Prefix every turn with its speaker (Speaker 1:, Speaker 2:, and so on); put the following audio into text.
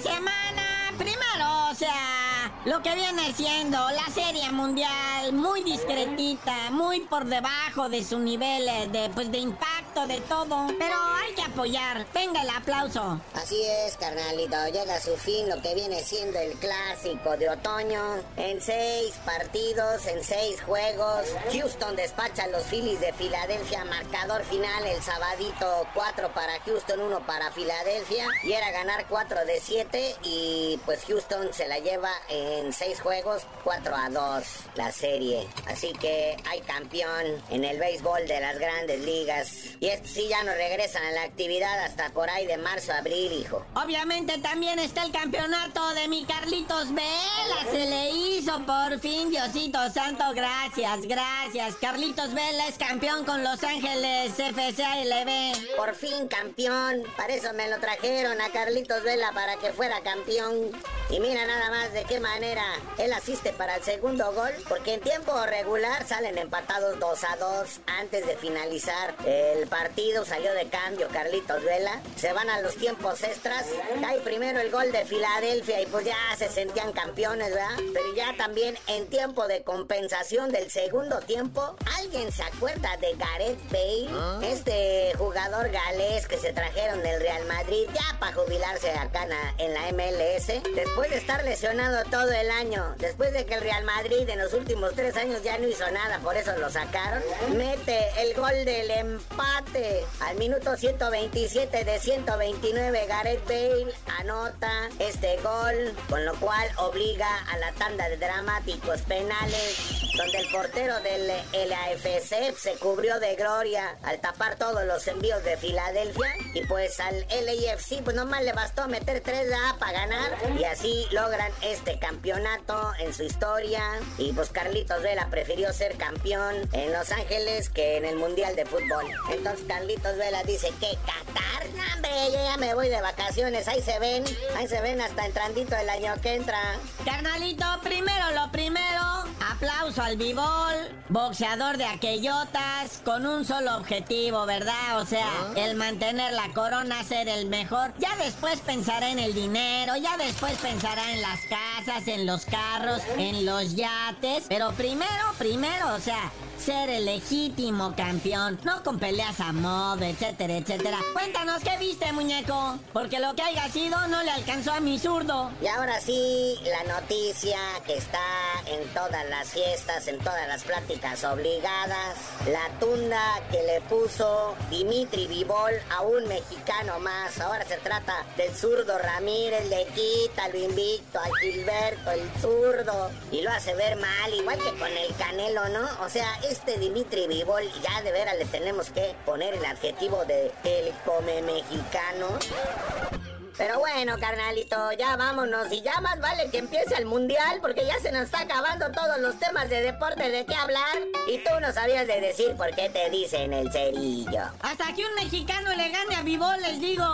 Speaker 1: semana, primero, o sea, lo que viene siendo la Serie Mundial, muy discretita, muy por debajo de su nivel eh, de, pues, de impacto de todo. Pero hay que apoyar. Venga el aplauso.
Speaker 2: Así es, carnalito. Llega su fin lo que viene siendo el clásico de otoño. En seis partidos, en seis juegos. Houston despacha a los Phillies de Filadelfia. Marcador final el sabadito. Cuatro para Houston, uno para Filadelfia. Y era ganar cuatro de siete. Y pues Houston se la lleva en seis juegos, 4 a 2 la serie. Así que hay campeón en el béisbol de las grandes ligas. Y estos sí ya no regresan a la actividad hasta por ahí de marzo, abril, hijo.
Speaker 1: Obviamente también está el campeonato de mi Carlitos Vela. Se le hizo por fin, Diosito Santo. Gracias, gracias. Carlitos Vela es campeón con Los Ángeles FCALB.
Speaker 2: Por fin campeón. Para eso me lo trajeron a Carlitos Vela para que fuera campeón. Y mira nada más de qué manera él asiste para el segundo gol, porque en tiempo regular salen empatados 2 a 2 antes de finalizar el partido. Salió de cambio Carlitos Vela. Se van a los tiempos extras. Cae primero el gol de Filadelfia y pues ya se sentían campeones, ¿verdad? Pero ya también en tiempo de compensación del segundo tiempo, ¿alguien se acuerda de Gareth Bale? ¿Ah? Este jugador galés que se trajeron del Real Madrid ya para jubilarse acá en la MLS. Después de estar lesionado todo el año, después de que el Real Madrid en los últimos tres años ya no hizo nada, por eso lo sacaron, mete el gol del empate al minuto 127 de 129. Gareth Bale anota este gol, con lo cual obliga a la tanda de dramáticos penales, donde el portero del LAFC se cubrió de gloria al tapar todos los envíos de Filadelfia. Y pues al LAFC, pues nomás le bastó meter 3 A para ganar y así logran este campeonato en su historia. Y pues Carlitos Vela prefirió ser campeón en Los Ángeles que en el Mundial de Fútbol. Entonces Carlitos Vela dice que Qatar, hombre, yo ya me voy de vacaciones. Ahí se ven, ahí se ven hasta entrandito el año que entra.
Speaker 1: Carnalito, primero lo primero, aplauso al bibol, boxeador de aquellotas, con un solo objetivo, ¿verdad? O sea, ah. el mantener la corona, ser el mejor. Ya después pensaré en el dinero, ya después pensará en las casas, en los carros, en los yates. Pero primero, primero, o sea, ser el legítimo campeón, no con peleas a modo, etcétera, etcétera. Cuéntanos qué viste, muñeco, porque lo que haya sido no le alcanzó a mi zurdo.
Speaker 2: Y ahora sí, la noticia que está en todas las fiestas, en todas las pláticas obligadas, la tunda que le puso Dimitri Vivol a un mexicano más. Ahora se trata del zurdo Ramírez, le quita lo invicto al Gilberto, el zurdo, y lo hace ver mal, igual que con el Canelo, ¿no? O sea, este Dimitri Vivol ya de veras le tenemos que poner el adjetivo de el come mexicano. Pero bueno, carnalito, ya vámonos y ya más vale que empiece el mundial porque ya se nos está acabando todos los temas de deporte de qué hablar. Y tú no sabías de decir por qué te dicen el cerillo.
Speaker 1: Hasta que un mexicano le gane a Vivol, les digo.